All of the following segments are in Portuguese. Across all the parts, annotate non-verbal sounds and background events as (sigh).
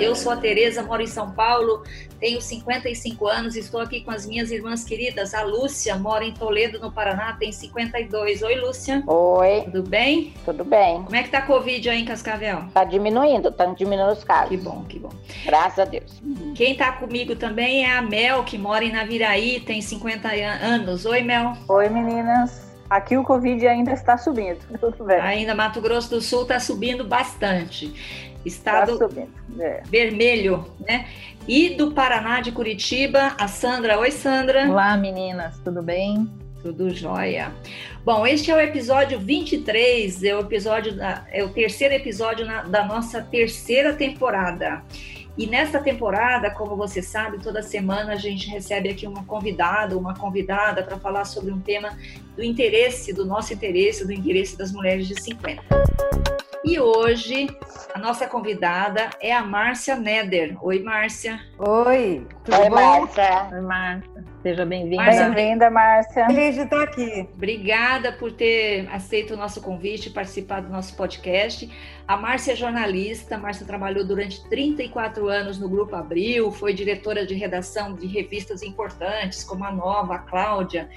Eu sou a Tereza, moro em São Paulo, tenho 55 anos e estou aqui com as minhas irmãs queridas. A Lúcia mora em Toledo, no Paraná, tem 52. Oi, Lúcia. Oi. Tudo bem? Tudo bem. Como é que tá a Covid aí em Cascavel? Tá diminuindo, tá diminuindo os casos. Que bom, que bom. Graças a Deus. Quem tá comigo também é a Mel, que mora em Naviraí, tem 50 anos. Oi, Mel. Oi, meninas. Aqui o Covid ainda está subindo, (laughs) tudo bem. Ainda Mato Grosso do Sul está subindo bastante. Estado Tá. É. vermelho, né? E do Paraná, de Curitiba, a Sandra. Oi, Sandra. Olá, meninas, tudo bem? Tudo jóia. Bom, este é o episódio 23, é o, episódio da, é o terceiro episódio na- da nossa terceira temporada. E nesta temporada, como você sabe, toda semana a gente recebe aqui uma convidada, uma convidada para falar sobre um tema do interesse, do nosso interesse, do interesse das mulheres de 50. E hoje a nossa convidada é a Márcia Neder. Oi, Márcia. Oi, tudo Oi, bom? Márcia. Oi, Marta. Seja bem-vinda. Márcia, Bem-vinda, Márcia. Feliz de estar aqui. Obrigada por ter aceito o nosso convite e participar do nosso podcast. A Márcia é jornalista, a Márcia trabalhou durante 34 anos no Grupo Abril, foi diretora de redação de revistas importantes, como a Nova, a Cláudia,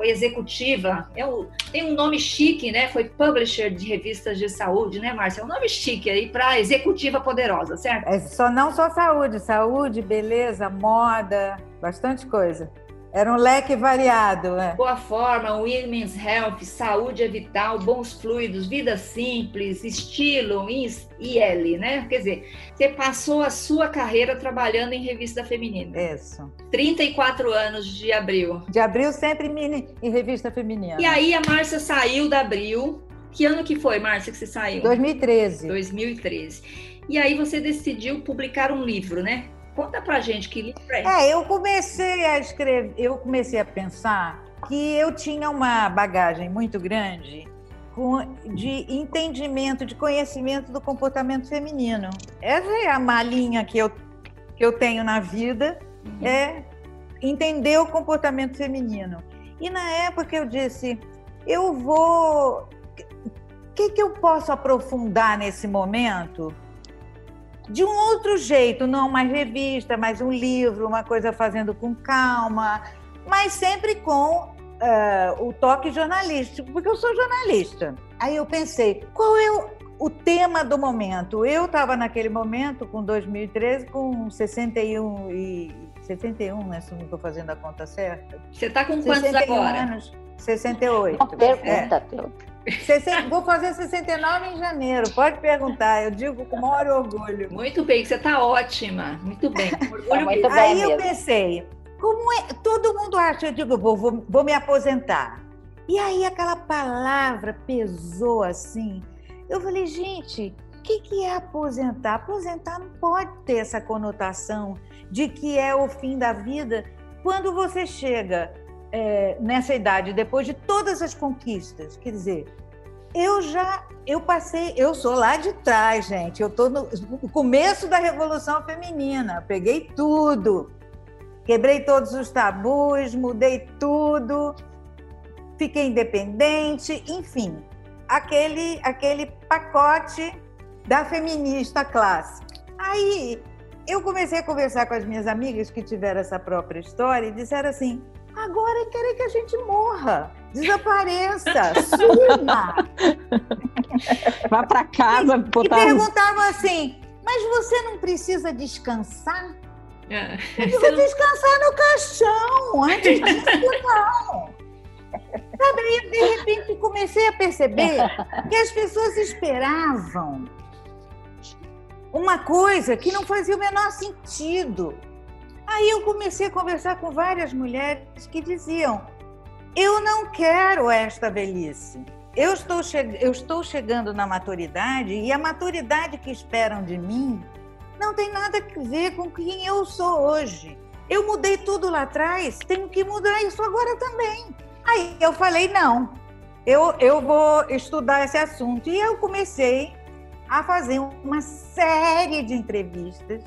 foi executiva, é o- tem um nome chique, né? Foi publisher de revistas de saúde, né, Márcia? É um nome chique aí para executiva poderosa, certo? É só, não só saúde, saúde, beleza, moda, bastante coisa. Era um leque variado, né? Boa forma, women's health, saúde é vital, bons fluidos, vida simples, estilo, IL, né? Quer dizer, você passou a sua carreira trabalhando em revista feminina. Isso. 34 anos de abril. De abril sempre mini em revista feminina. E aí a Márcia saiu da abril. Que ano que foi, Márcia, que você saiu? 2013. 2013. E aí você decidiu publicar um livro, né? Conta pra gente que livro é. É, eu comecei a escrever, eu comecei a pensar que eu tinha uma bagagem muito grande com- de entendimento, de conhecimento do comportamento feminino. Essa é a malinha que eu, que eu tenho na vida, é entender o comportamento feminino. E na época eu disse, eu vou. O que, que eu posso aprofundar nesse momento? De um outro jeito, não uma revista, mas um livro, uma coisa fazendo com calma, mas sempre com eh, o toque jornalístico, porque eu sou jornalista. Aí eu pensei, qual é o, o tema do momento? Eu estava naquele momento, com 2013, com 61 e 61, né? Se não estou fazendo a conta certa. Você tá com quantos 61 agora? anos. 68. Uma pergunta. 60 Vou fazer 69 em janeiro, pode perguntar, eu digo com o maior orgulho. Muito bem, você tá ótima. Muito bem. (laughs) Orgulho Tá muito bem Aí eu mesmo. pensei, como é? Todo mundo acha, eu digo, vou, vou, vou me aposentar. E aí aquela palavra pesou assim. Eu falei, gente, o que, que é aposentar? Aposentar não pode ter essa conotação de que é o fim da vida quando você chega é, nessa idade, depois de todas as conquistas. Quer dizer, eu já, eu passei, eu sou lá de trás, gente. Eu estou no, no começo da Revolução Feminina, peguei tudo, quebrei todos os tabus, mudei tudo, fiquei independente, enfim, aquele, aquele pacote da feminista clássica. Aí eu comecei a conversar com as minhas amigas que tiveram essa própria história e disseram assim: agora querem que a gente morra, desapareça, (laughs) suma. Vá para casa E botar. perguntavam assim: mas você não precisa descansar? É. Eu vou descansar no caixão, antes disso não. Sabe, aí, de repente comecei a perceber que as pessoas esperavam uma coisa que não fazia o menor sentido. Aí eu comecei a conversar com várias mulheres que diziam: eu não quero esta velhice. Eu estou, eu estou chegando na maturidade e a maturidade que esperam de mim não tem nada a ver com quem eu sou hoje. Eu mudei tudo lá atrás, tenho que mudar isso agora também. Aí eu falei: não, eu, eu vou estudar esse assunto. E eu comecei a fazer uma série de entrevistas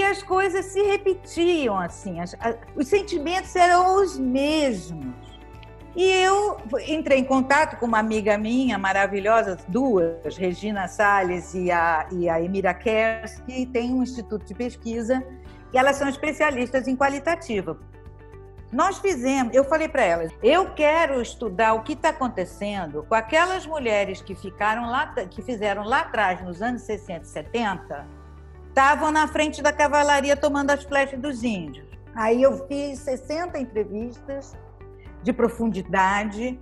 que as coisas se repetiam assim, as- a- os sentimentos eram os mesmos. E eu entrei em contato com uma amiga minha maravilhosa, duas, Regina Salles e a, e a Emira Kers, que tem um instituto de pesquisa e elas são especialistas em qualitativa. Nós fizemos, eu falei para elas, eu quero estudar o que está acontecendo com aquelas mulheres que ficaram lá, que fizeram lá atrás, nos anos 60 e 70, estavam na frente da cavalaria tomando as flechas dos índios. Aí eu fiz 60 entrevistas de profundidade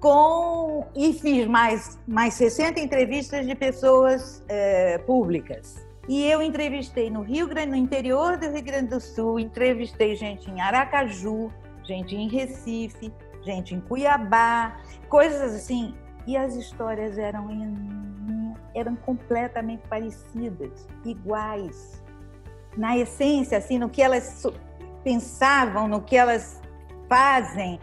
com e fiz mais, mais 60 entrevistas de pessoas é, públicas. E eu entrevistei no Rio Grande, no interior do Rio Grande do Sul, entrevistei gente em Aracaju, gente em Recife, gente em Cuiabá, coisas assim. E as histórias eram, eram completamente parecidas, iguais. Na essência, assim, no que elas pensavam, no que elas fazem,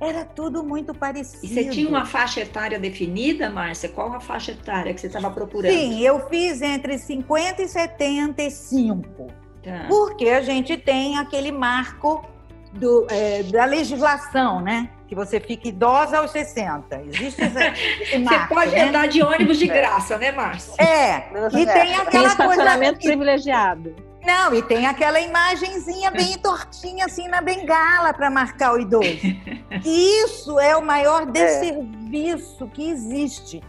era tudo muito parecido. E você tinha uma faixa etária definida, Márcia? Qual a faixa etária que você estava procurando? Sim, eu fiz entre 50 e 75. Tá. Porque a gente tem aquele marco do, é, da legislação, né? Que você fica idosa aos 60. Existe esse, (laughs) esse marco, Você pode né? andar de ônibus de graça, né, Márcia? É, e tem aquela tem estacionamento coisa... privilegiado. Não, e tem aquela imagenzinha bem (laughs) tortinha assim na bengala para marcar o idoso. (laughs) Isso é o maior é. desserviço é. que existe.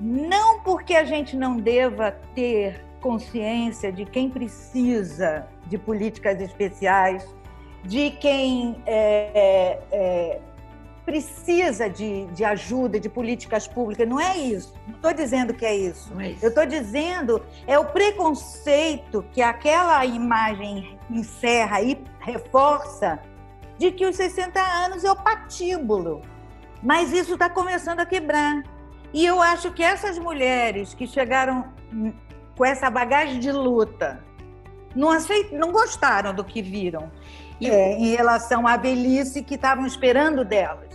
Não porque a gente não deva ter consciência de quem precisa de políticas especiais, de quem é, é, precisa de, de ajuda, de políticas públicas. Não é isso. Não estou dizendo que é isso. É isso. Eu estou dizendo é o preconceito que aquela imagem encerra e reforça de que os 60 anos é o patíbulo. Mas isso está começando a quebrar. E eu acho que essas mulheres que chegaram com essa bagagem de luta não, aceit... não gostaram do que viram é, em relação à velhice que estavam esperando delas.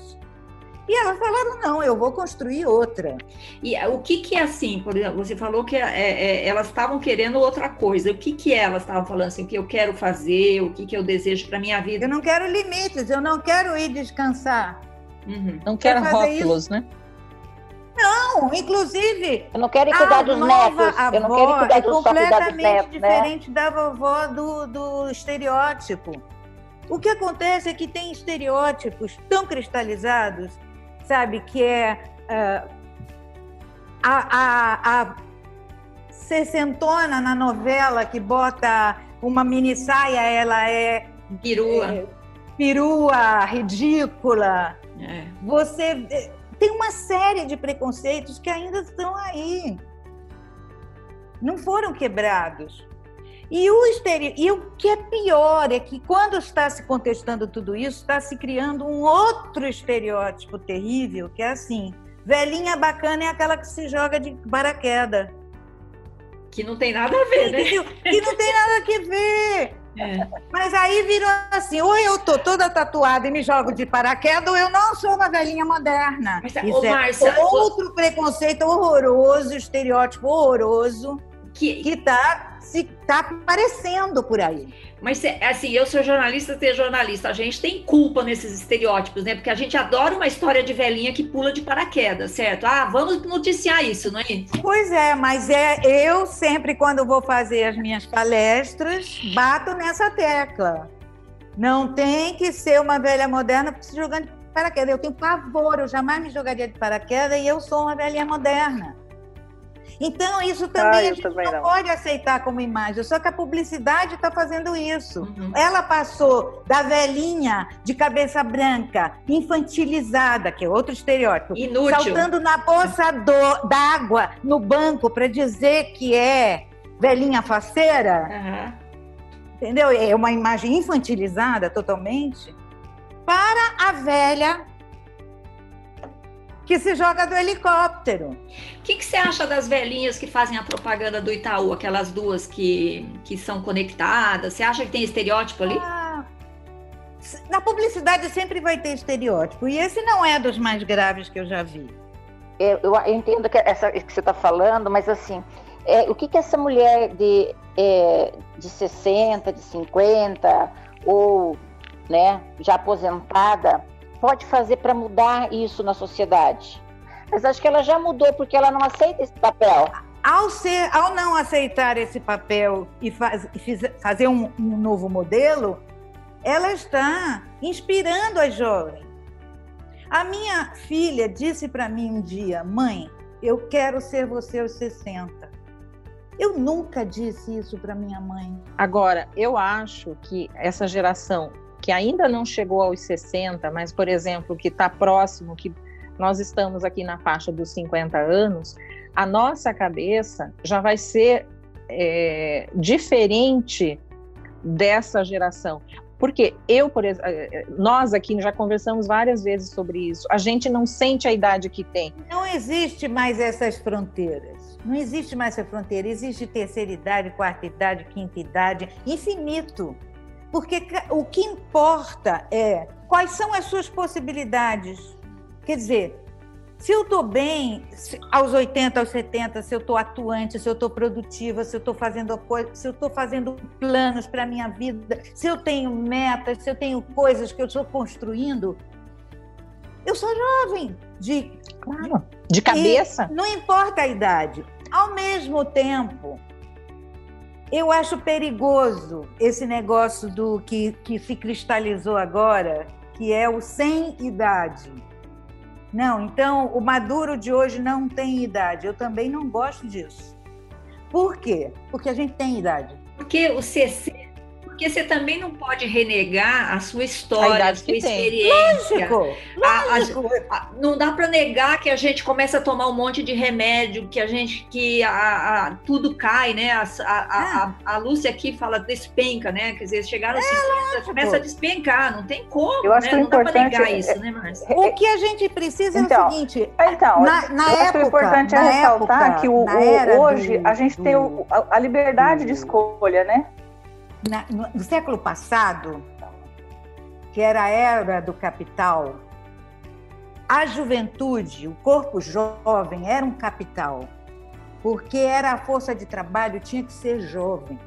E elas falaram: não, eu vou construir outra. E o que, que é assim? Por exemplo, você falou que é, é, elas estavam querendo outra coisa. O que, que elas estavam falando assim? O que eu quero fazer? O que, que eu desejo para minha vida? Eu não quero limites, eu não quero ir descansar. Uhum. Não quero rótulos, isso. né? Não, inclusive. Eu não quero cuidar dos netos. Eu não quero cuidar é completamente netos, né? diferente né? da vovó do, do estereótipo. O que acontece é que tem estereótipos tão cristalizados, sabe, que é uh, a, a, a sessentona na novela que bota uma mini saia, ela é perua, é, perua, ridícula. É. Você tem uma série de preconceitos que ainda estão aí, não foram quebrados. E o, exterior, e o que é pior é que quando está se contestando tudo isso, está se criando um outro estereótipo terrível, que é assim: velhinha bacana é aquela que se joga de paraquedas. Que não tem nada a ver, né? Que não tem nada a ver. É. Mas aí virou assim: ou eu tô toda tatuada e me jogo de paraquedas, ou eu não sou uma velhinha moderna. Mas, Isso ô, é Marcia, outro preconceito horroroso, estereótipo horroroso que está se tá aparecendo por aí. Mas assim, eu sou jornalista, você é jornalista, a gente tem culpa nesses estereótipos, né? Porque a gente adora uma história de velhinha que pula de paraquedas, certo? Ah, vamos noticiar isso, não é? Pois é, mas é eu sempre quando vou fazer as minhas palestras, bato nessa tecla. Não tem que ser uma velha moderna se jogando de paraquedas. Eu tenho pavor, eu jamais me jogaria de paraquedas e eu sou uma velhinha moderna. Então, isso também ah, a gente também não, não, pode aceitar como imagem, só que a publicidade está fazendo isso. Uhum. Ela passou da velhinha de cabeça branca, infantilizada, que é outro estereótipo, Inútil. saltando na poça d'água no banco para dizer que é velhinha faceira. Uhum. Entendeu? É uma imagem infantilizada totalmente para a velha que se joga do helicóptero. O que, que, você acha das velhinhas que fazem a propaganda do Itaú, aquelas duas que, que são conectadas? Você acha que tem estereótipo ali? Ah, na publicidade sempre vai ter estereótipo, e esse não é dos mais graves que eu já vi. Eu, eu entendo que, essa, que você está falando, mas assim, é, o que, que essa mulher de, é, de 60, de 50, ou né, já aposentada, pode fazer para mudar isso na sociedade? Mas acho que ela já mudou porque ela não aceita esse papel. Ao, ser, ao não aceitar esse papel e, faz, e fazer um, um novo modelo, ela está inspirando as jovens. A minha filha disse para mim um dia, mãe, eu quero ser você aos 60. Eu nunca disse isso para minha mãe. Agora, eu acho que essa geração que ainda não chegou aos 60, mas, por exemplo, que está próximo, que nós estamos aqui na faixa dos 50 anos, a nossa cabeça já vai ser é, diferente dessa geração. Porque eu, por exemplo, eh, eh, nós aqui já conversamos várias vezes sobre isso. A gente não sente a idade que tem. Não existe mais essas fronteiras. Não existe mais essa fronteira. Existe terceira idade, quarta idade, quinta idade, infinito. Porque o que importa é quais são as suas possibilidades. Quer dizer, se eu estou bem aos 80, aos 70, se eu estou atuante, se eu estou produtiva, se eu estou fazendo coisas, se eu estou fazendo planos para a minha vida, se eu tenho metas, se eu tenho coisas que eu estou construindo, eu sou jovem. De, claro, de cabeça. não importa a idade. Ao mesmo tempo, eu acho perigoso esse negócio do que, que se cristalizou agora, que é o sem idade não, então o Maduro de hoje não tem idade. Eu também não gosto disso. Por quê? Porque a gente tem idade. Porque o CC porque você também não pode renegar a sua história, a, a sua experiência. Lógico, lógico. A, a, não dá para negar que a gente começa a tomar um monte de remédio, que a gente que tudo cai, né? A, a, Lúcia aqui fala despenca, né? Quer dizer, chegaram é, assim, começa a despencar, não tem como, Eu acho né? Que não dá para negar isso, né, Márcia? O que a gente precisa então, é o seguinte: então, na, na eu época, acho que o importante é ressaltar época, que o, o hoje do, a gente do, tem o, a, liberdade do, de escolha, né? Na, no, no século passado, que era a era do capital, a juventude, o corpo jovem era um capital, porque era a força de trabalho, tinha que ser jovem.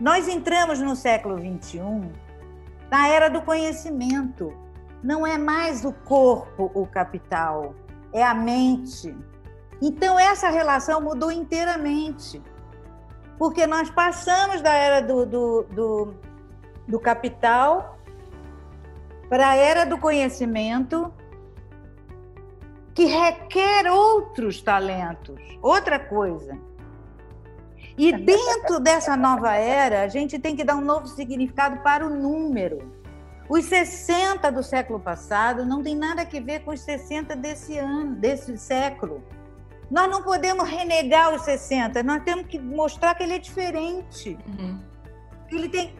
Nós entramos no século XXI na era do conhecimento. Não é mais o corpo o capital, é a mente. Então, essa relação mudou inteiramente porque nós passamos da era do, do, do, do capital para a era do conhecimento, que requer outros talentos, outra coisa. E (laughs) dentro dessa nova era, a gente tem que dar um novo significado para o número. Os 60 do século passado não tem nada a ver com os 60 desse ano, desse século. Nós não podemos renegar os 60, nós temos que mostrar que ele é diferente. Uhum. Ele tem.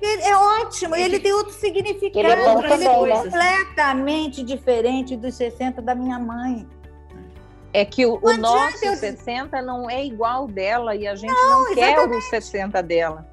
Ele é ótimo, ele, ele tem outro significado. Ele é, ele é né? completamente diferente dos 60 da minha mãe. É que o, o nosso eu... 60 não é igual dela e a gente não, não quer o 60 dela.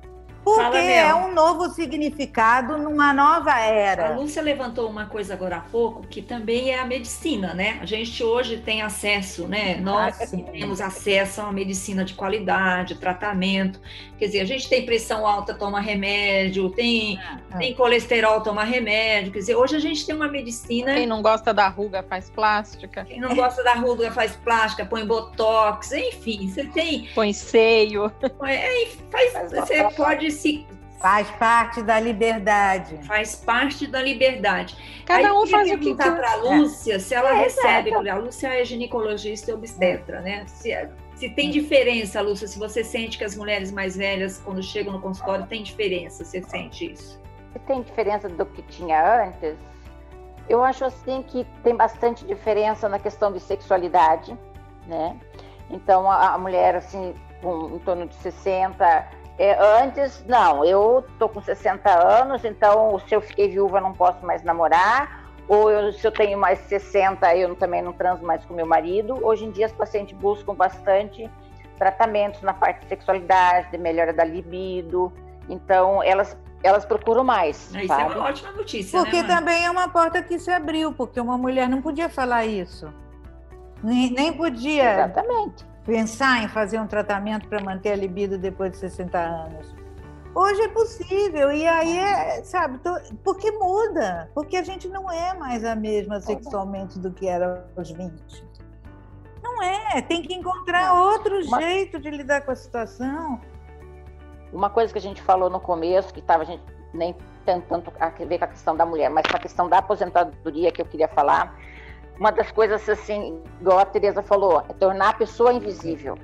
Porque Fala, é um novo significado numa nova era. A Lúcia levantou uma coisa agora há pouco, que também é a medicina, né? A gente hoje tem acesso, né? Nós ah, temos acesso a uma medicina de qualidade, tratamento. Quer dizer, a gente tem pressão alta, toma remédio, tem, ah, tem colesterol, toma remédio. Quer dizer, hoje a gente tem uma medicina. Quem não gosta da ruga faz plástica. Quem não gosta da ruga faz plástica, põe botox, enfim, você tem. Põe seio. É, faz, você pode se Faz parte da liberdade. Faz parte da liberdade. Cada Aí, um faz o que quer. para a Lúcia, se ela é, recebe, é. a Lúcia é ginecologista e obstetra, né? Se, se tem diferença, Lúcia, se você sente que as mulheres mais velhas, quando chegam no consultório, tem diferença, você sente isso? Se tem diferença do que tinha antes, eu acho assim que tem bastante diferença na questão de sexualidade, né? Então, a, a mulher, assim, com em torno de 60 é, antes, não, eu tô com 60 anos, então se eu fiquei viúva não posso mais namorar, ou eu, se eu tenho mais 60 eu também não transo mais com meu marido. Hoje em dia as pacientes buscam bastante tratamentos na parte de sexualidade, de melhora da libido, então elas elas procuram mais. Isso sabe? é uma ótima notícia. Porque né, também é uma porta que se abriu, porque uma mulher não podia falar isso. Nem, nem podia. Exatamente pensar em fazer um tratamento para manter a libido depois de 60 anos. Hoje é possível, e aí é, sabe, tô, porque muda, porque a gente não é mais a mesma sexualmente do que era aos 20. Não é, tem que encontrar outro Uma... jeito de lidar com a situação. Uma coisa que a gente falou no começo, que estava a gente nem tanto, tanto a ver com a questão da mulher, mas com a questão da aposentadoria que eu queria falar, uma das coisas assim, igual a Tereza falou, é tornar a pessoa invisível.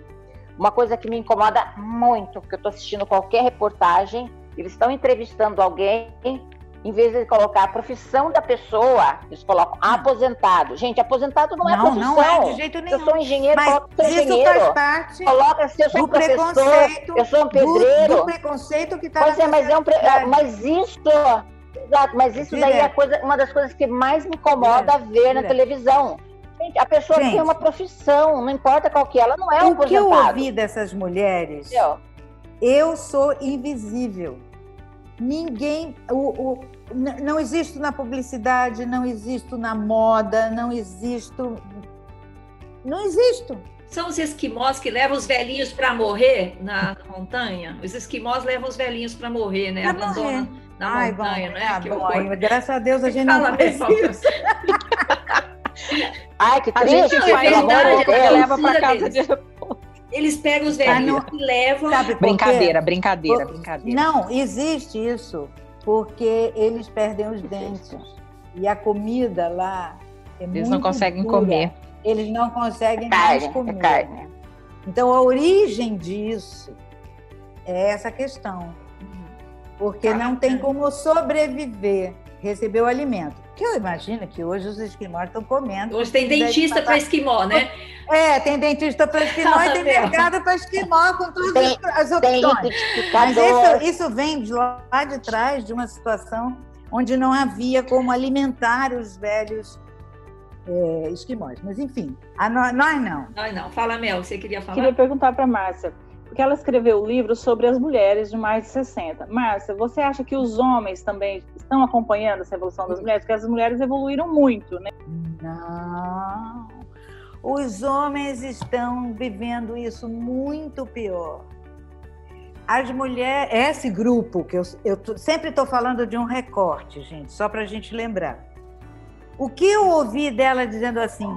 Uma coisa que me incomoda muito, porque eu estou assistindo qualquer reportagem, eles estão entrevistando alguém em vez de colocar a profissão da pessoa, eles colocam aposentado. Gente, aposentado não, é não é profissão. Não é, de jeito nenhum. Eu sou engenheiro, Mas isso engenheiro. faz parte coloca se eu sou um professor, eu sou um pedreiro. Do, do preconceito que está Pois é, mas, é um pre... mas isso... Exato, mas isso daí é coisa, uma das coisas que mais me incomoda Direto. ver na televisão. Gente, a pessoa Gente, tem uma profissão, não importa qual que é, ela não é um O que eu ouvi dessas mulheres, eu sou invisível. Ninguém. O, o, não existo na publicidade, não existo na moda, não existo. Não existo. São os esquimós que levam os velhinhos para morrer na montanha? Os esquimós levam os velhinhos para morrer, né? Pra Abandonam morrer. Na Ai, montanha, bom, né? Ah, bom, graças a Deus a gente Fala não faz (laughs) Ai, que triste. A gente, é verdade, leva para casa de eles pegam os velhinhos ah, e levam. Sabe brincadeira, brincadeira, brincadeira. Não, existe isso, porque eles perdem os dentes. E a comida lá é Eles não conseguem dura. comer. Eles não conseguem é mais carne, é comer. É carne. Então a origem disso é essa questão. Porque não tem como sobreviver, receber o alimento. Que eu imagino que hoje os esquimós estão comendo. Hoje tem dentista para esquimó, né? (laughs) É, tem dentista para esquimó e tem (laughs) mercado para esquimó com todas tem, as opções. Mas isso, isso vem de lá de trás de uma situação onde não havia como alimentar os velhos é, esquimós. Mas enfim, a nós, nós não. Nós não. Fala, Mel, você queria falar? Queria perguntar para Márcia porque ela escreveu o livro sobre as mulheres de mais de 60. Márcia, você acha que os homens também estão acompanhando essa evolução das mulheres? Porque as mulheres evoluíram muito, né? Não. Os homens estão vivendo isso muito pior. As mulheres, esse grupo, que eu, eu sempre estou falando de um recorte, gente, só para a gente lembrar. O que eu ouvi dela dizendo assim: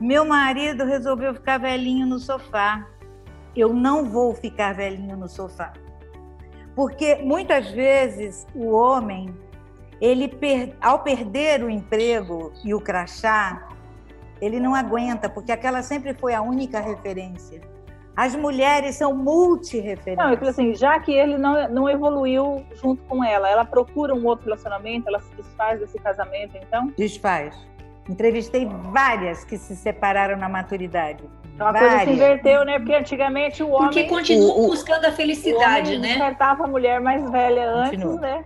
meu marido resolveu ficar velhinho no sofá eu não vou ficar velhinho no sofá. Porque muitas vezes o homem, ele ao perder o emprego e o crachá, ele não aguenta, porque aquela sempre foi a única referência. As mulheres são multi-referências. Não, eu assim, já que ele não, não evoluiu junto com ela, ela procura um outro relacionamento, ela se desfaz desse casamento, então? Desfaz. Entrevistei várias que se separaram na maturidade. Então a coisa se inverteu, né? Porque antigamente o homem. Porque continua buscando a felicidade, o né? despertava a mulher mais velha antes, continua. né?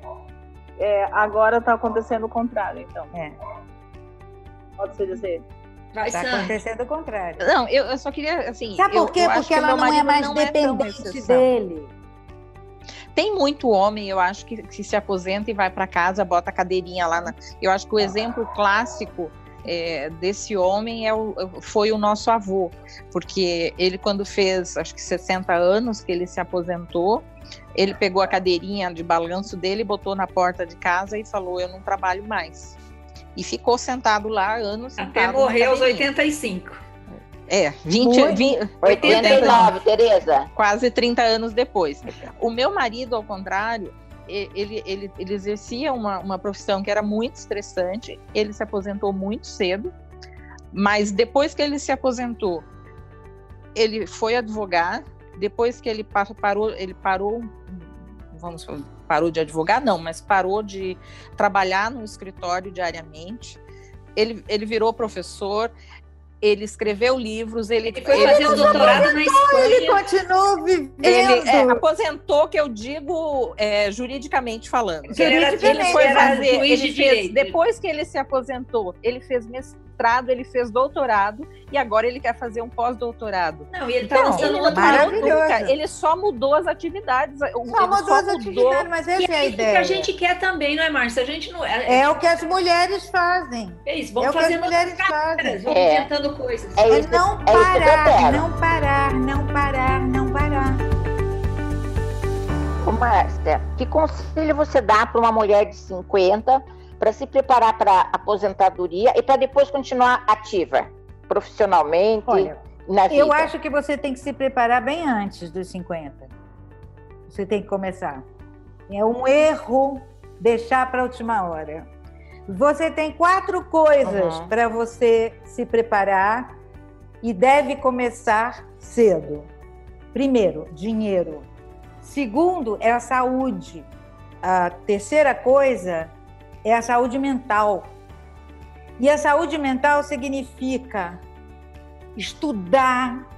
É, agora está acontecendo o contrário, então. É. Pode ser dizer. Está acontecendo o contrário. Não, eu, eu, só queria, assim... Sabe por quê? Eu, Porque ela não é mais não dependente é dele. Tem muito homem, eu acho, que, que se aposenta e vai para casa, bota a cadeirinha lá. Na... Eu acho que o exemplo clássico é, desse homem é o, foi o nosso avô, porque ele, quando fez, acho que 60 anos que ele se aposentou, ele pegou a cadeirinha de balanço dele, botou na porta de casa e falou: Eu não trabalho mais. E ficou sentado lá anos. Até morrer aos 85. É, 20, 20 89, Tereza. Quase 30 anos depois. O meu marido, ao contrário, ele, ele, ele exercia uma, uma profissão que era muito estressante, ele se aposentou muito cedo, mas depois que ele se aposentou, ele foi advogar, depois que ele parou, ele parou, vamos parou de advogar, não, mas parou de trabalhar no escritório diariamente, ele, ele virou professor, ele escreveu livros, ele, ele foi fazer o doutorado na Espanha. Ele continuou vivendo. Ele é, aposentou, que eu digo é, juridicamente falando. Juridicamente, ele foi fazer, ele de fez, depois que ele se aposentou, ele fez mestrado, ele fez doutorado e agora ele quer fazer um pós-doutorado. Não, e ele está então, lançando ele parou nunca, ele só mudou as atividades. Só mudou só as mudou... atividades, mas essa é a ideia. É que a gente quer também, não é, Márcia? A gente não é. É o que as mulheres fazem. É isso, vamos é fazer as mulheres fazem. Vamos é. inventando coisas. É, isso, é não parar, não parar, não parar, não parar. Márcia, que conselho você dá para uma mulher de 50 para se preparar para aposentadoria e para depois continuar ativa profissionalmente? Olha, eu acho que você tem que se preparar bem antes dos 50. Você tem que começar. É um erro deixar para a última hora. Você tem quatro coisas uhum. para você se preparar e deve começar cedo. Primeiro, dinheiro. Segundo, é a saúde. A terceira coisa é a saúde mental. E a saúde mental significa estudar,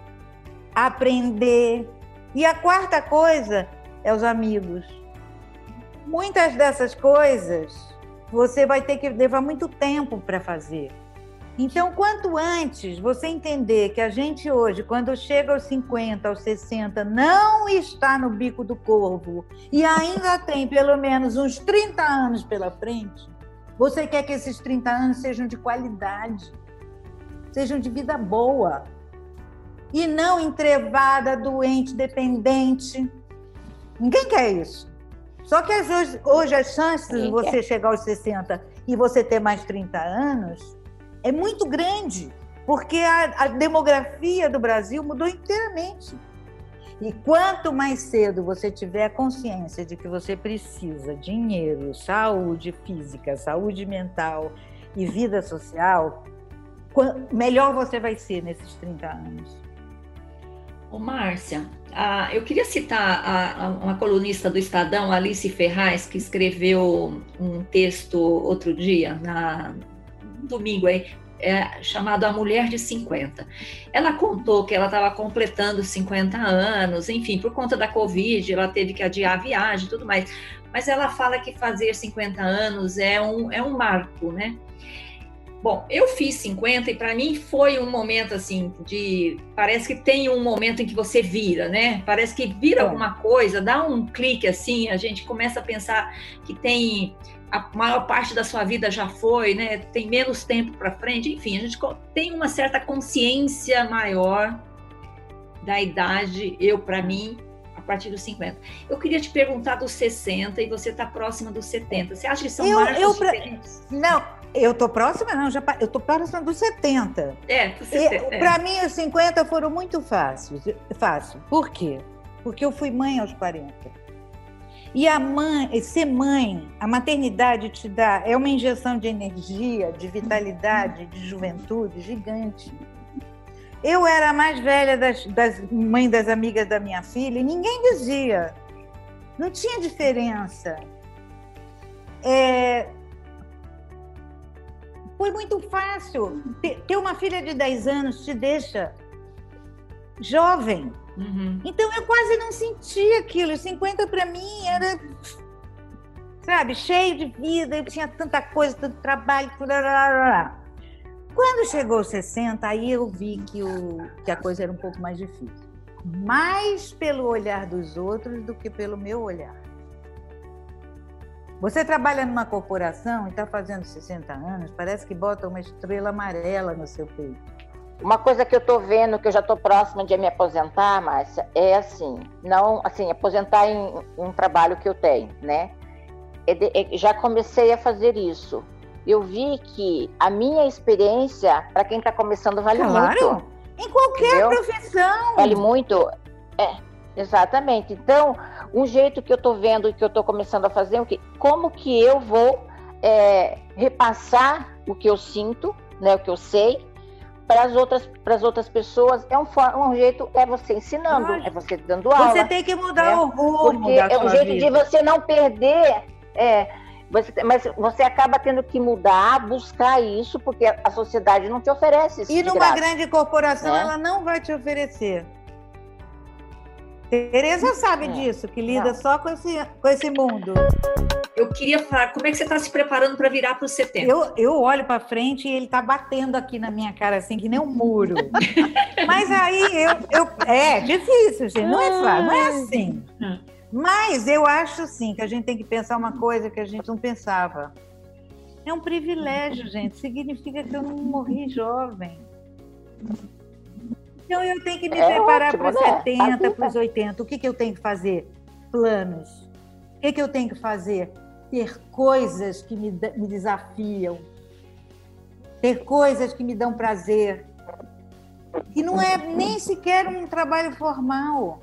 aprender. E a quarta coisa é os amigos. Muitas dessas coisas você vai ter que levar muito tempo para fazer. Então, quanto antes você entender que a gente hoje, quando chega aos 50, aos 60, não está no bico do corvo e ainda tem pelo menos uns 30 anos pela frente, você quer que esses 30 anos sejam de qualidade, sejam de vida boa e não entrevada, doente, dependente. Ninguém quer isso. Só que hoje, hoje as chances de você chegar aos 60 e você ter mais 30 anos é muito grande, porque a, a demografia do Brasil mudou inteiramente. E quanto mais cedo você tiver consciência de que você precisa dinheiro, saúde física, saúde mental e vida social, melhor você vai ser nesses 30 anos. Ô, Márcia, eu queria citar a, a, uma colunista do Estadão, Alice Ferraz, que escreveu um texto outro dia, na domingo aí, é, chamado A Mulher de 50. Ela contou que ela estava completando 50 anos, enfim, por conta da Covid, ela teve que adiar a viagem e tudo mais. Mas ela fala que fazer 50 anos é um, é um marco, né? Bom, eu fiz 50 e para mim foi um momento assim de. Parece que tem um momento em que você vira, né? Parece que vira é. alguma coisa, dá um clique assim, a gente começa a pensar que tem. A maior parte da sua vida já foi, né? Tem menos tempo para frente, enfim, a gente tem uma certa consciência maior da idade, eu para mim, a partir dos 50. Eu queria te perguntar dos 60 e você está próxima dos 70. Você acha que são eu, marcos eu pra... diferentes? Não, eu tô próxima, não, já, eu tô próxima dos 70. É, é. Para mim, os 50 foram muito fáceis. Fácil. Por quê? Porque eu fui mãe aos 40. E a mãe, ser mãe, a maternidade te dá, é uma injeção de energia, de vitalidade, de juventude gigante. Eu era a mais velha das, das mães das amigas da minha filha e ninguém dizia. Não tinha diferença. É, foi muito fácil. Ter uma filha de 10 anos te deixa jovem. Uhum. Então eu quase não senti aquilo. 50 para mim era, sabe, cheio de vida. Eu tinha tanta coisa, tanto trabalho. Quando chegou 60, aí eu vi que, o, que a coisa era um pouco mais difícil. Mais pelo olhar dos outros do que pelo meu olhar. Você trabalha numa corporação e está fazendo 60 anos, parece que bota uma estrela amarela no seu peito. Uma coisa que eu estou vendo, que eu já estou próxima de me aposentar, Márcia, é assim, não, assim, aposentar em um trabalho que eu tenho, né? É é, já comecei a fazer isso. Eu vi que a minha experiência, para quem está começando, vale claro, muito. Em qualquer entendeu? profissão. Vale muito. É, exatamente. Então, um jeito que eu estou vendo e que eu estou começando a fazer, o que, como que eu vou é, repassar o que eu sinto, né, o que eu sei, para as outras para as outras pessoas é um, um jeito é você ensinando é você dando aula você tem que mudar né? o rumo porque é um jeito vida. de você não perder é, você, mas você acaba tendo que mudar buscar isso porque a sociedade não te oferece isso e numa graça, grande corporação né? ela não vai te oferecer Tereza sabe é. disso, que lida Não. só com esse, com esse mundo. Eu queria falar, como é que você está se preparando para virar para o setembro? Eu, eu olho para frente e ele está batendo aqui na minha cara, assim, que nem um muro. (laughs) Mas aí eu, eu. É difícil, gente, não é fácil, não é assim. Hum. Mas eu acho, sim, que a gente tem que pensar uma coisa que a gente não pensava. É um privilégio, gente. Significa que eu não morri jovem. Então eu tenho que me é preparar para os 70, para os 80. O que, que eu tenho que fazer? planos. O que, que eu tenho que fazer? Ter coisas que me, me desafiam, ter coisas que me dão prazer. E não é nem sequer um trabalho formal.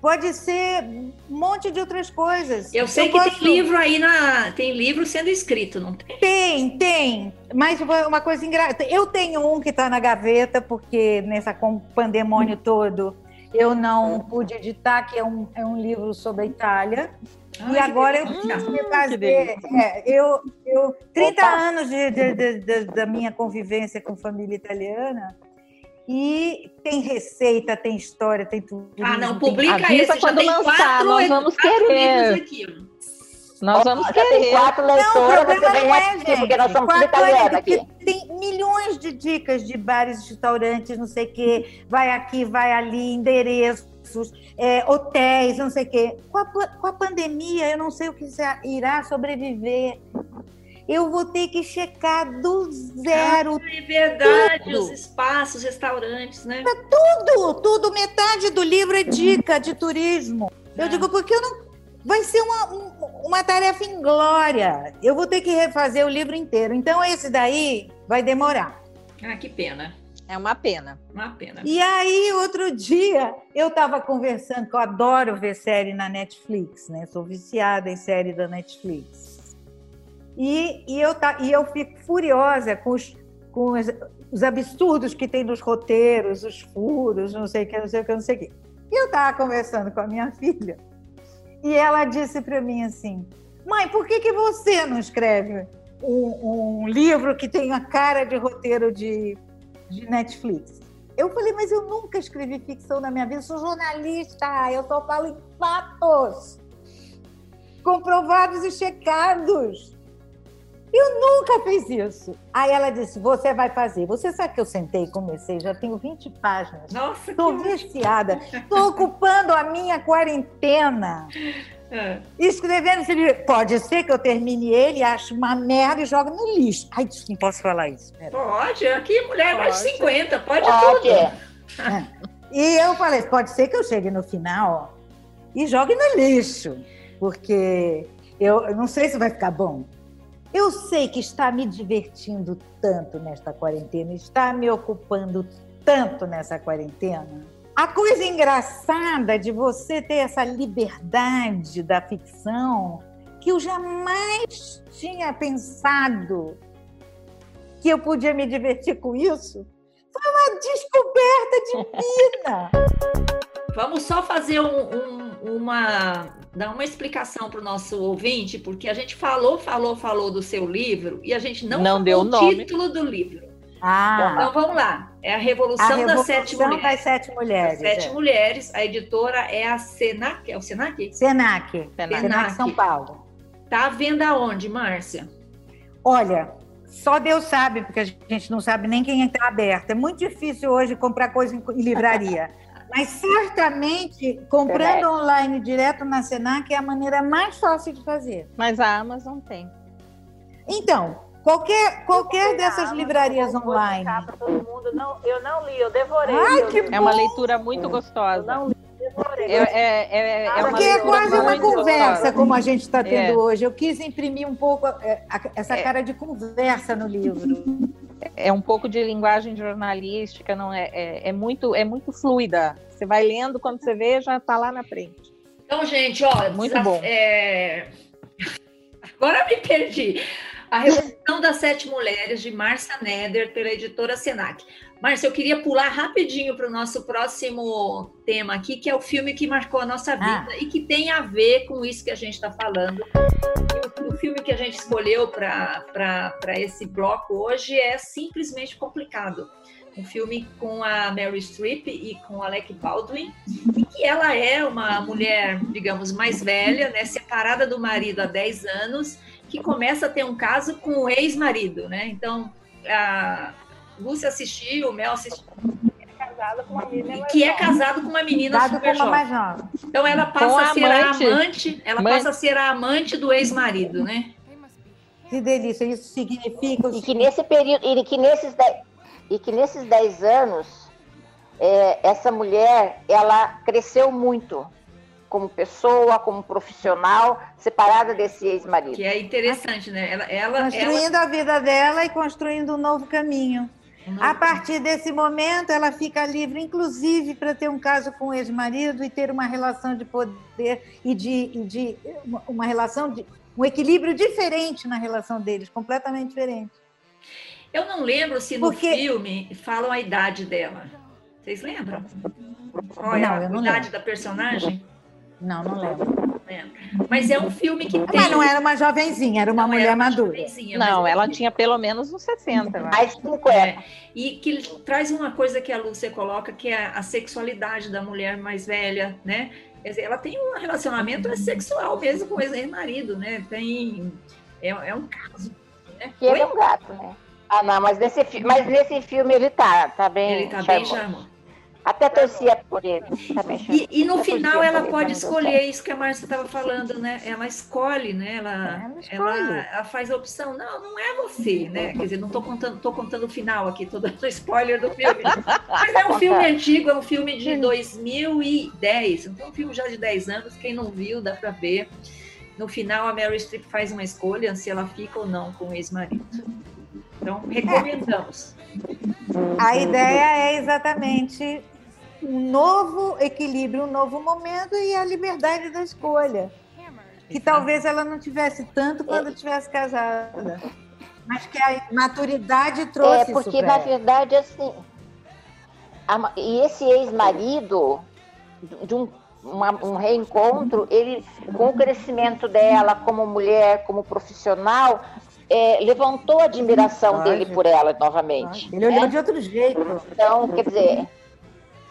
Pode ser um monte de outras coisas. Eu sei eu que gosto... tem livro aí na. Tem livro sendo escrito, não tem? Tem, tem. Mas uma coisa engraçada. Eu tenho um que está na gaveta, porque nessa pandemônio todo eu não pude editar, que é um, é um livro sobre a Itália. Ai, e agora eu preciso fazer. É, eu, eu, 30 Opa. anos de, de, de, da minha convivência com família italiana. E tem receita, tem história, tem tudo. Ah, não, publica esse, já tem lançar, quatro, nós vamos querer. Aqui. Nós vamos já querer. Tem quatro leitoras, você vem é, aqui, porque nós somos italianos aqui. Tem milhões de dicas de bares, restaurantes, não sei o quê. Vai aqui, vai ali, endereços, é, hotéis, não sei o quê. Com a, com a pandemia, eu não sei o que irá sobreviver eu vou ter que checar do zero. Ah, é verdade, tudo. os espaços, restaurantes, né? Tudo, tudo. Metade do livro é dica de turismo. Eu é. digo, porque eu não. Vai ser uma, uma tarefa inglória. Eu vou ter que refazer o livro inteiro. Então, esse daí vai demorar. Ah, que pena. É uma pena. Uma pena. E aí, outro dia, eu estava conversando, que eu adoro ver série na Netflix, né? Sou viciada em série da Netflix. E, e, eu, tá, e eu fico furiosa com os, com os, os absurdos que tem nos roteiros, os furos, não sei o que, não sei o que, não sei o que. E eu estava conversando com a minha (laughs) filha e ela disse para mim assim: Mãe, por que, que você não escreve um, um livro que tem a cara de roteiro de, de Netflix? Eu falei, mas eu nunca escrevi ficção na minha vida, eu sou jornalista, eu só falo em fatos comprovados e checados. Eu nunca fiz isso. Aí ela disse: Você vai fazer. Você sabe que eu sentei e comecei, já tenho 20 páginas. Nossa, Estou viciada. Estou ocupando a minha quarentena. É. Escrevendo esse livro. Pode ser que eu termine ele, ache uma merda e jogue no lixo. Ai, não posso falar isso. Pera. Pode, aqui mulher pode. mais de 50, pode, pode. tudo. É. (laughs) E eu falei: pode ser que eu chegue no final e jogue no lixo, porque eu, eu não sei se vai ficar bom. Eu sei que está me divertindo tanto nesta quarentena, está me ocupando tanto nessa quarentena. A coisa engraçada de você ter essa liberdade da ficção que eu jamais tinha pensado que eu podia me divertir com isso. Foi uma descoberta divina. Vamos só fazer um, um, uma dar uma explicação para o nosso ouvinte, porque a gente falou, falou, falou do seu livro e a gente não, não deu o nome. título do livro. Ah. Então vamos lá. É a Revolução, a Revolução das Sete Mulheres. Das Sete Mulheres. Das Sete é. Mulheres. A editora é a Senac. É o Senac? Senac. Senac, Senac São Paulo. Tá à venda onde, Márcia? Olha, só Deus sabe, porque a gente não sabe nem quem está aberto. É muito difícil hoje comprar coisa em livraria. (laughs) Mas certamente comprando online direto na Senac é a maneira mais fácil de fazer. Mas a Amazon tem. Então, qualquer, qualquer dessas livrarias online. Todo mundo. Não, eu não li, eu devorei. Ai, que é uma leitura muito gostosa. Eu não li. É, é, é, é Porque é quase uma conversa, gostosa. como a gente está tendo é. hoje. Eu quis imprimir um pouco é, essa é. cara de conversa no livro é um pouco de linguagem jornalística, não é, é, é, muito é muito fluida. Você vai lendo quando você vê já está lá na frente. Então, gente, ó, muito bom. É... (laughs) Agora me perdi. A Revolução das Sete Mulheres de Márcia Neder pela editora Senac. Márcia, eu queria pular rapidinho para o nosso próximo tema aqui, que é o filme que marcou a nossa vida ah. e que tem a ver com isso que a gente está falando. O, o, filme que a gente escolheu para esse bloco hoje é simplesmente complicado. Um filme com a Mary Streep e com Alec Baldwin, e que ela é uma mulher, digamos, mais velha, né, separada do marido há 10 anos, que começa a ter um caso com o ex-marido, né? Então, a Lúcia assistiu, o Mel assistiu. Que é casado com uma menina Dado super jovem. Então ela passa a ser amante. a amante, ela Mãe. passa a ser a amante do ex-marido, né? Que delícia, isso significa. E que nesse período, e que nesses dez, e que nesses 10 anos, é, essa mulher, ela cresceu muito. Como pessoa, como profissional, separada desse ex-marido. Que é interessante, né? Ela, ela, construindo ela... a vida dela e construindo um novo caminho. A partir desse momento, ela fica livre, inclusive, para ter um caso com o ex-marido e ter uma relação de poder e de, e de uma relação de um equilíbrio diferente na relação deles, completamente diferente. Eu não lembro se no Porque... filme falam a idade dela. Vocês lembram? Qual é não, a idade lembro. da personagem? Não, não lembro. Mas é um filme que tem. Mas não era uma jovenzinha, era uma não mulher era uma madura. Não, ela tinha pelo menos uns 60. Mais 50. É. E que traz uma coisa que a Lúcia coloca, que é a sexualidade da mulher mais velha, né? Quer dizer, ela tem um relacionamento sexual mesmo com o ex-marido, né? Tem. É, é um caso. Né? Que ele é um gato, né? Ah, não, mas nesse, mas nesse filme ele tá, tá bem. Ele tá bem charmoso. Até torcia por ele. Tá e, e, no final ela pode escolher isso que a Márcia estava falando, né? Ela escolhe, né? Ela, é, ela, ela, ela, faz a opção. Não, não é você, né? Quer dizer, não estou contando, tô contando o final aqui, estou dando spoiler do filme. Mas é um filme antigo, é um filme de 2010. Então, é um filme já de 10 anos. Quem não viu, dá para ver. No final, a Mary Streep faz uma escolha se ela fica ou não com o ex-marido. Então, recomendamos. A ideia é exatamente um novo equilíbrio, um novo momento e a liberdade da escolha. Que talvez ela não tivesse tanto quando tivesse casada. Mas que a maturidade trouxe É, porque na verdade, assim. A, e esse ex-marido, de um, uma, um reencontro, ele, com o crescimento dela como mulher, como profissional, é, levantou a admiração dele por ela novamente. Ele olhou né? de outro jeito. Então, quer dizer,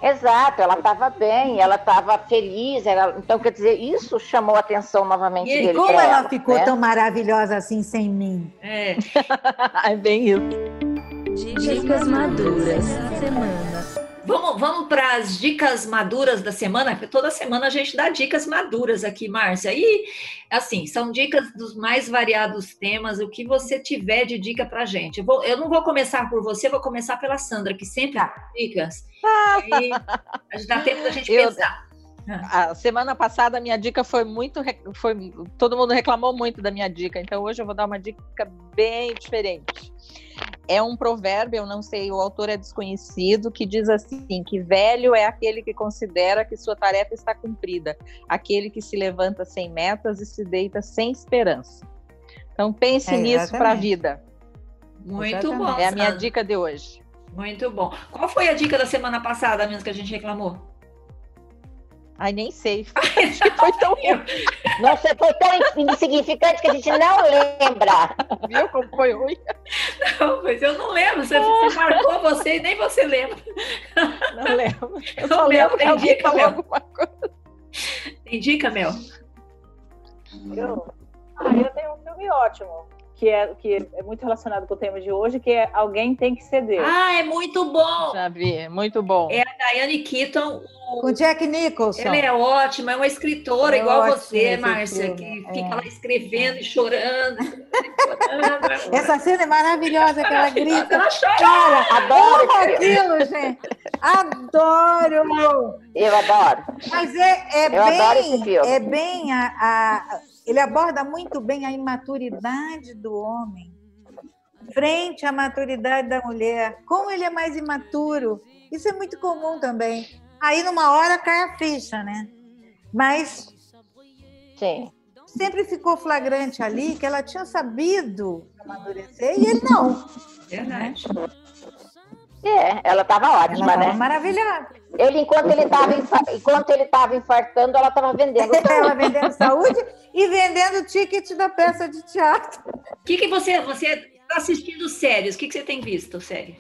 Exato, ela estava bem, ela estava feliz, ela, então quer dizer, isso chamou a atenção novamente e dele. Como ela, ela ficou né? tão maravilhosa assim sem mim? É, (laughs) é bem isso. Dicas maduras semana. Vamos, vamos para as dicas maduras da semana, porque toda semana a gente dá dicas maduras aqui, Márcia. E, assim, são dicas dos mais variados temas, o que você tiver de dica para gente. Eu, vou, eu não vou começar por você, vou começar pela Sandra, que sempre dá dicas. E a gente dá tempo da gente eu, pensar. (laughs) A semana passada a minha dica foi muito. Foi, todo mundo reclamou muito da minha dica, então hoje eu vou dar uma dica bem diferente é um provérbio, eu não sei, o autor é desconhecido, que diz assim: que velho é aquele que considera que sua tarefa está cumprida, aquele que se levanta sem metas e se deita sem esperança. Então pense é, nisso para a vida. Muito exatamente. bom. É a minha dica de hoje. Muito bom. Qual foi a dica da semana passada, mesmo que a gente reclamou? Ai, nem sei. (laughs) foi tão. (laughs) Nossa, foi tão insignificante que a gente não lembra. Viu como foi ruim? Não, mas eu não lembro. Você, você marcou você e nem você lembra. Não lembro. Eu só lembro tem dica, Mel. Tem dica, Mel? Eu, ah, eu tenho um filme ótimo que é, que é muito relacionado com o tema de hoje, que é Alguém Tem Que Ceder. Ah, é muito bom! Já vi, é muito bom. É a Diane Keaton. O... Com Jack Nicholson. Ela é ótima, é uma escritora é igual você, Márcia, que é. fica lá escrevendo e chorando. (laughs) chorando Essa cena é maravilhosa, que ela grita. Ela chora! Adoro aquilo, gente! Adoro! Eu adoro. Mas é, é Eu bem, é bem a, a ele aborda muito bem a imaturidade do homem frente à maturidade da mulher. Como ele é mais imaturo. Isso é muito comum também. Aí, numa hora, cai a ficha, né? Mas. Sim. Sempre ficou flagrante ali que ela tinha sabido amadurecer e ele não. Verdade. É, ela estava ótima, ela né? Maravilhosa. Ele, enquanto ele estava enquanto ele estava infartando, ela estava vendendo. (laughs) ela vendendo saúde e vendendo ticket da peça de teatro. O que, que você você está assistindo séries? O que, que você tem visto, série?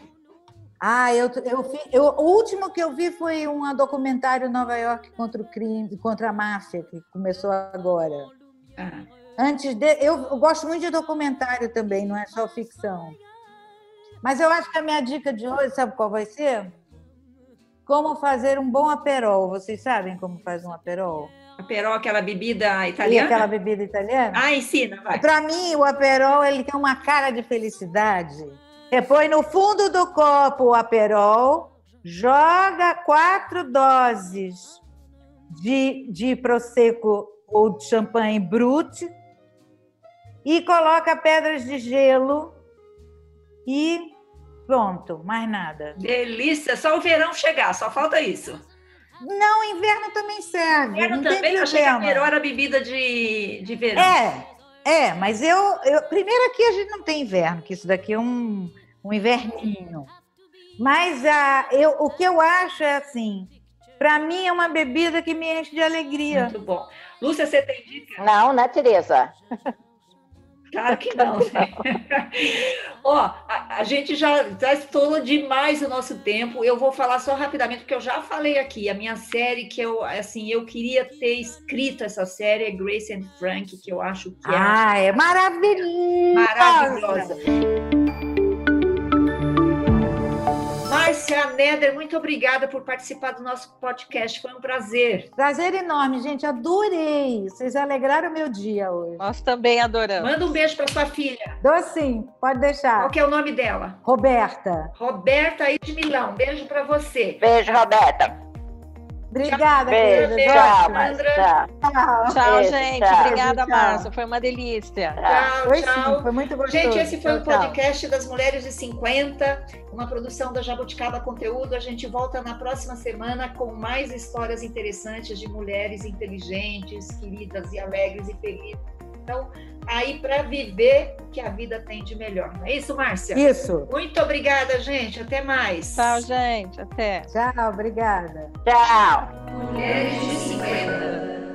Ah, eu, eu, eu, o último que eu vi foi um documentário Nova York contra o crime, contra a máfia, que começou agora. Ah. Antes de, eu, eu gosto muito de documentário também, não é só ficção. Mas eu acho que a minha dica de hoje, sabe qual vai ser? Como fazer um bom aperol. Vocês sabem como faz um aperol? Aperol, aquela bebida italiana? E aquela bebida italiana? Ah, ensina, vai. Para mim, o aperol ele tem uma cara de felicidade. Você põe no fundo do copo o aperol, joga quatro doses de, de Prosecco ou de champanhe brut e coloca pedras de gelo e pronto, mais nada. Delícia, só o verão chegar, só falta isso. Não, inverno também serve. Inverno não também, eu achei que a melhor a bebida de, de verão. É, é, mas eu, eu. Primeiro aqui a gente não tem inverno, que isso daqui é um, um inverninho. Mas a, eu, o que eu acho é assim: para mim é uma bebida que me enche de alegria. Muito bom. Lúcia, você tem dica? Não, né, Tereza? (laughs) Claro que não. (laughs) Ó, a, a gente já, já estourou demais o nosso tempo. Eu vou falar só rapidamente, porque eu já falei aqui. A minha série que eu, assim, eu queria ter escrito essa série é Grace and Frank, que eu acho que é Ah, é maravilhoso! maravilhosa. Márcia Neder, muito obrigada por participar do nosso podcast. Foi um prazer. Prazer enorme, gente. Adorei. Vocês alegraram meu dia hoje. Nós também adoramos. Manda um beijo para sua filha. Dou sim, pode deixar. Qual que é o nome dela? Roberta. Roberta aí de Milão. Beijo para você. Beijo, Roberta. Obrigada, Beijo, querida. beijo. Tchau, Sandra. Tchau. Tchau. Gente. tchau. Obrigada. Márcia. Foi uma delícia. Tchau. Foi Tchau, sim, foi muito gostoso. Gente, esse foi o podcast das Mulheres de 50, uma produção da Jabuticaba Conteúdo. A gente volta na próxima semana com mais histórias interessantes de mulheres inteligentes, queridas e alegres e felizes. Então, aí para viver o que a vida tem de melhor. Não é isso, Márcia? Isso. Muito obrigada, gente. Até mais. Tchau, gente. Até. Tchau, obrigada. Tchau. Mulheres de 50.